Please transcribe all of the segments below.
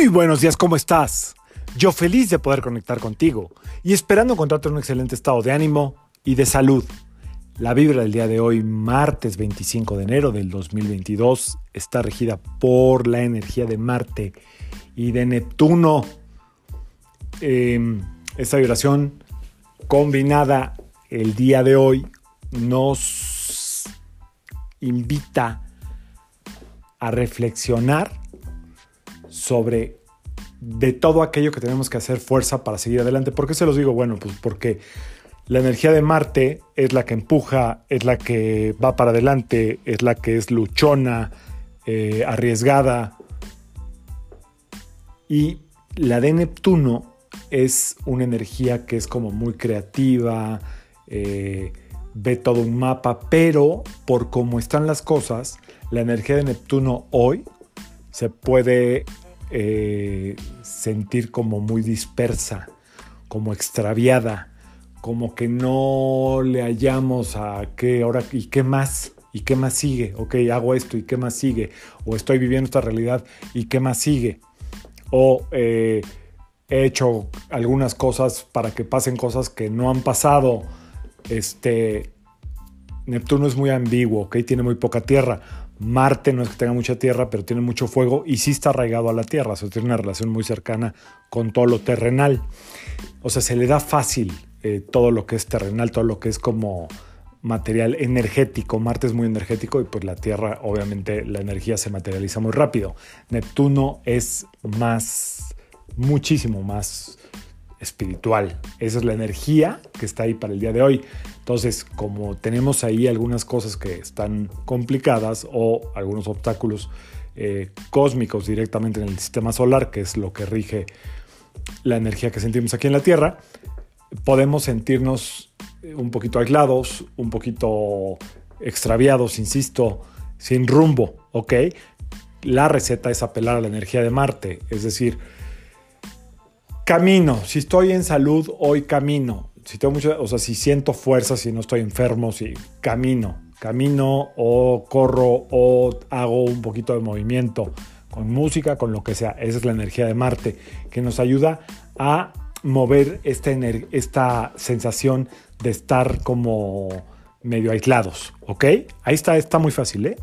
Muy buenos días, ¿cómo estás? Yo feliz de poder conectar contigo y esperando encontrarte en un excelente estado de ánimo y de salud. La vibra del día de hoy, martes 25 de enero del 2022, está regida por la energía de Marte y de Neptuno. Em, esta vibración combinada el día de hoy nos invita a reflexionar sobre de todo aquello que tenemos que hacer fuerza para seguir adelante. ¿Por qué se los digo? Bueno, pues porque la energía de Marte es la que empuja, es la que va para adelante, es la que es luchona, eh, arriesgada. Y la de Neptuno es una energía que es como muy creativa, eh, ve todo un mapa, pero por cómo están las cosas, la energía de Neptuno hoy se puede eh, sentir como muy dispersa, como extraviada, como que no le hallamos a qué ahora y qué más y qué más sigue. Ok, hago esto y qué más sigue. O estoy viviendo esta realidad y qué más sigue. O eh, he hecho algunas cosas para que pasen cosas que no han pasado. Este Neptuno es muy ambiguo, ok, tiene muy poca tierra. Marte no es que tenga mucha tierra, pero tiene mucho fuego y sí está arraigado a la tierra, o sea, tiene una relación muy cercana con todo lo terrenal. O sea, se le da fácil eh, todo lo que es terrenal, todo lo que es como material energético. Marte es muy energético y pues la Tierra, obviamente, la energía se materializa muy rápido. Neptuno es más, muchísimo más espiritual. Esa es la energía que está ahí para el día de hoy. Entonces, como tenemos ahí algunas cosas que están complicadas o algunos obstáculos eh, cósmicos directamente en el sistema solar, que es lo que rige la energía que sentimos aquí en la Tierra, podemos sentirnos un poquito aislados, un poquito extraviados, insisto, sin rumbo, ¿ok? La receta es apelar a la energía de Marte, es decir, Camino, si estoy en salud, hoy camino. Si tengo mucho, o sea, si siento fuerza, si no estoy enfermo, si camino, camino o corro o hago un poquito de movimiento con música, con lo que sea. Esa es la energía de Marte que nos ayuda a mover esta, esta sensación de estar como medio aislados, ¿ok? Ahí está, está muy fácil, ¿eh?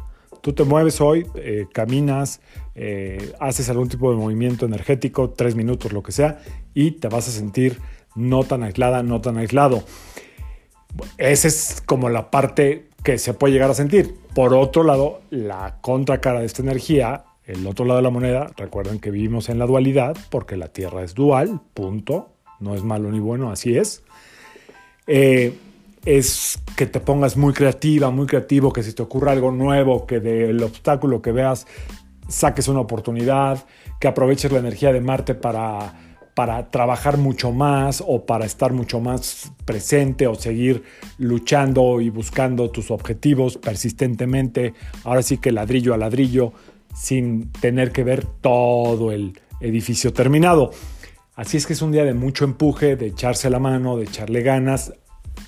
Tú te mueves hoy, eh, caminas, eh, haces algún tipo de movimiento energético, tres minutos, lo que sea, y te vas a sentir no tan aislada, no tan aislado. Esa es como la parte que se puede llegar a sentir. Por otro lado, la contracara de esta energía, el otro lado de la moneda, recuerden que vivimos en la dualidad porque la Tierra es dual, punto. No es malo ni bueno, así es. Eh, es que te pongas muy creativa, muy creativo, que si te ocurra algo nuevo, que del obstáculo que veas saques una oportunidad, que aproveches la energía de Marte para, para trabajar mucho más o para estar mucho más presente o seguir luchando y buscando tus objetivos persistentemente, ahora sí que ladrillo a ladrillo, sin tener que ver todo el edificio terminado. Así es que es un día de mucho empuje, de echarse la mano, de echarle ganas,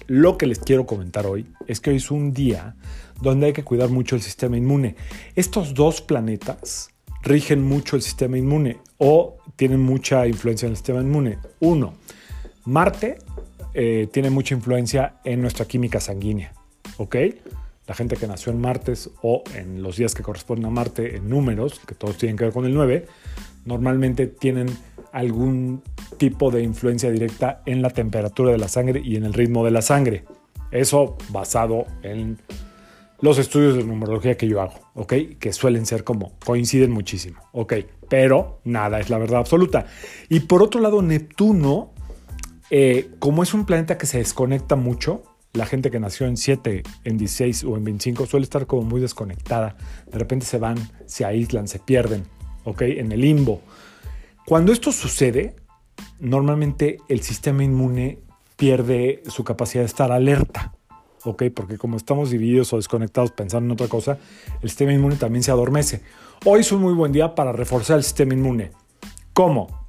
lo que les quiero comentar hoy es que hoy es un día donde hay que cuidar mucho el sistema inmune. Estos dos planetas rigen mucho el sistema inmune o tienen mucha influencia en el sistema inmune. Uno, Marte eh, tiene mucha influencia en nuestra química sanguínea, ¿ok? La gente que nació en martes o en los días que corresponden a Marte en números, que todos tienen que ver con el 9, normalmente tienen algún tipo de influencia directa en la temperatura de la sangre y en el ritmo de la sangre. Eso basado en los estudios de numerología que yo hago, ¿ok? Que suelen ser como, coinciden muchísimo, ¿ok? Pero nada es la verdad absoluta. Y por otro lado, Neptuno, eh, como es un planeta que se desconecta mucho, la gente que nació en 7, en 16 o en 25 suele estar como muy desconectada. De repente se van, se aíslan, se pierden, ¿ok? En el limbo. Cuando esto sucede, normalmente el sistema inmune pierde su capacidad de estar alerta, ¿ok? Porque como estamos divididos o desconectados pensando en otra cosa, el sistema inmune también se adormece. Hoy es un muy buen día para reforzar el sistema inmune. ¿Cómo?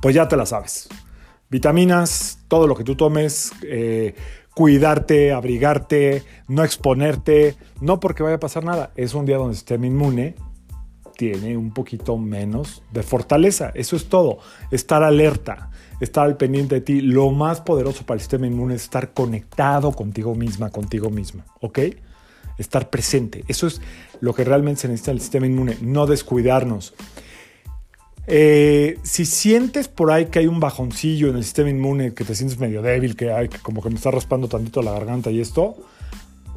Pues ya te la sabes. Vitaminas, todo lo que tú tomes, eh, cuidarte, abrigarte, no exponerte, no porque vaya a pasar nada. Es un día donde el sistema inmune tiene un poquito menos de fortaleza. Eso es todo. Estar alerta, estar al pendiente de ti. Lo más poderoso para el sistema inmune es estar conectado contigo misma, contigo mismo. ¿Ok? Estar presente. Eso es lo que realmente se necesita en el sistema inmune. No descuidarnos. Eh, si sientes por ahí que hay un bajoncillo en el sistema inmune, que te sientes medio débil, que hay como que me está raspando tantito la garganta y esto,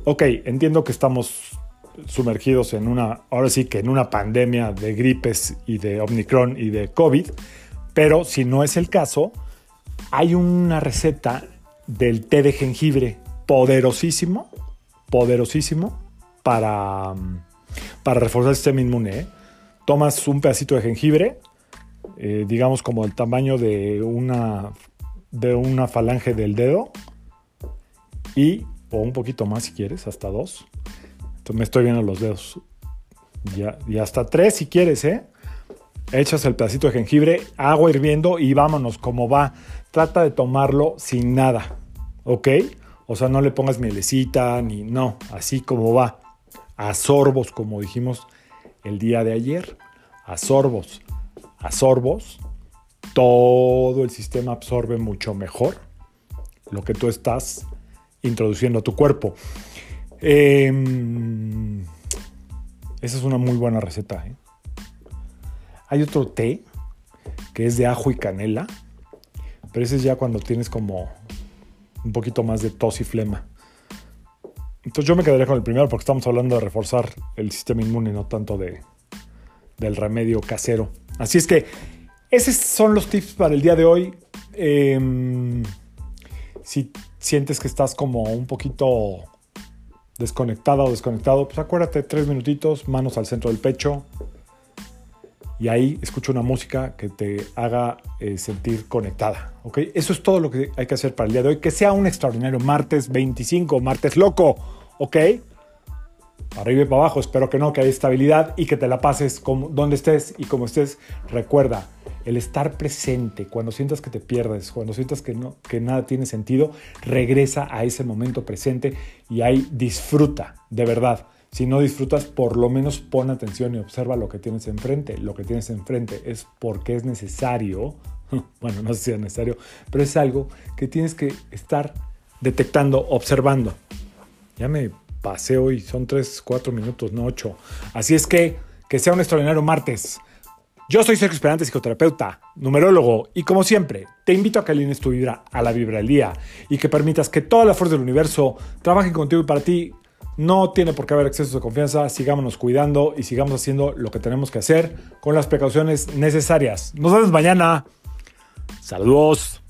ok, entiendo que estamos sumergidos en una, ahora sí que en una pandemia de gripes y de Omicron y de COVID, pero si no es el caso, hay una receta del té de jengibre poderosísimo, poderosísimo para, para reforzar el sistema inmune. ¿eh? Tomas un pedacito de jengibre, eh, digamos como el tamaño de una, de una falange del dedo, y, o un poquito más si quieres, hasta dos. Me estoy viendo los dedos. Ya, y hasta tres si quieres, ¿eh? Echas el pedacito de jengibre, agua hirviendo y vámonos, como va. Trata de tomarlo sin nada, ¿ok? O sea, no le pongas mielecita ni no, así como va. A sorbos, como dijimos el día de ayer. A sorbos. A sorbos. Todo el sistema absorbe mucho mejor lo que tú estás introduciendo a tu cuerpo. Em, esa es una muy buena receta. ¿eh? Hay otro té que es de ajo y canela, pero ese es ya cuando tienes como un poquito más de tos y flema. Entonces yo me quedaría con el primero porque estamos hablando de reforzar el sistema inmune, no tanto de, del remedio casero. Así es que esos son los tips para el día de hoy. Em, si sientes que estás como un poquito desconectada o desconectado, pues acuérdate, tres minutitos, manos al centro del pecho. Y ahí escucha una música que te haga eh, sentir conectada. ¿ok? Eso es todo lo que hay que hacer para el día de hoy. Que sea un extraordinario martes 25, martes loco. ¿Ok? Arriba y para abajo. Espero que no, que haya estabilidad y que te la pases como, donde estés y como estés. Recuerda, el estar presente, cuando sientas que te pierdes, cuando sientas que, no, que nada tiene sentido, regresa a ese momento presente y ahí disfruta, de verdad. Si no disfrutas, por lo menos pon atención y observa lo que tienes enfrente. Lo que tienes enfrente es porque es necesario, bueno, no sé si es necesario, pero es algo que tienes que estar detectando, observando. Ya me pasé hoy, son 3, 4 minutos, no 8. Así es que, que sea un extraordinario martes. Yo soy Sergio Esperante, psicoterapeuta, numerólogo, y como siempre, te invito a que alines tu vibra a la vibra del día y que permitas que toda la fuerza del universo trabaje contigo y para ti. No tiene por qué haber exceso de confianza, sigámonos cuidando y sigamos haciendo lo que tenemos que hacer con las precauciones necesarias. Nos vemos mañana. Saludos.